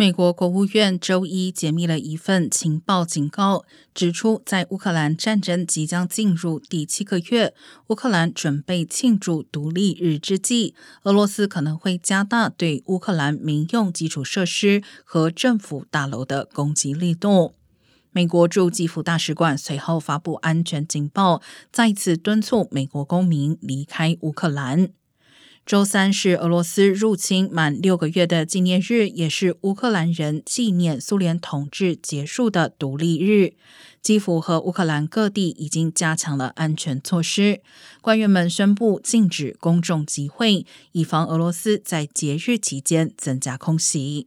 美国国务院周一解密了一份情报警告，指出在乌克兰战争即将进入第七个月，乌克兰准备庆祝独立日之际，俄罗斯可能会加大对乌克兰民用基础设施和政府大楼的攻击力度。美国驻基辅大使馆随后发布安全警报，再次敦促美国公民离开乌克兰。周三是俄罗斯入侵满六个月的纪念日，也是乌克兰人纪念苏联统治结束的独立日。基辅和乌克兰各地已经加强了安全措施，官员们宣布禁止公众集会，以防俄罗斯在节日期间增加空袭。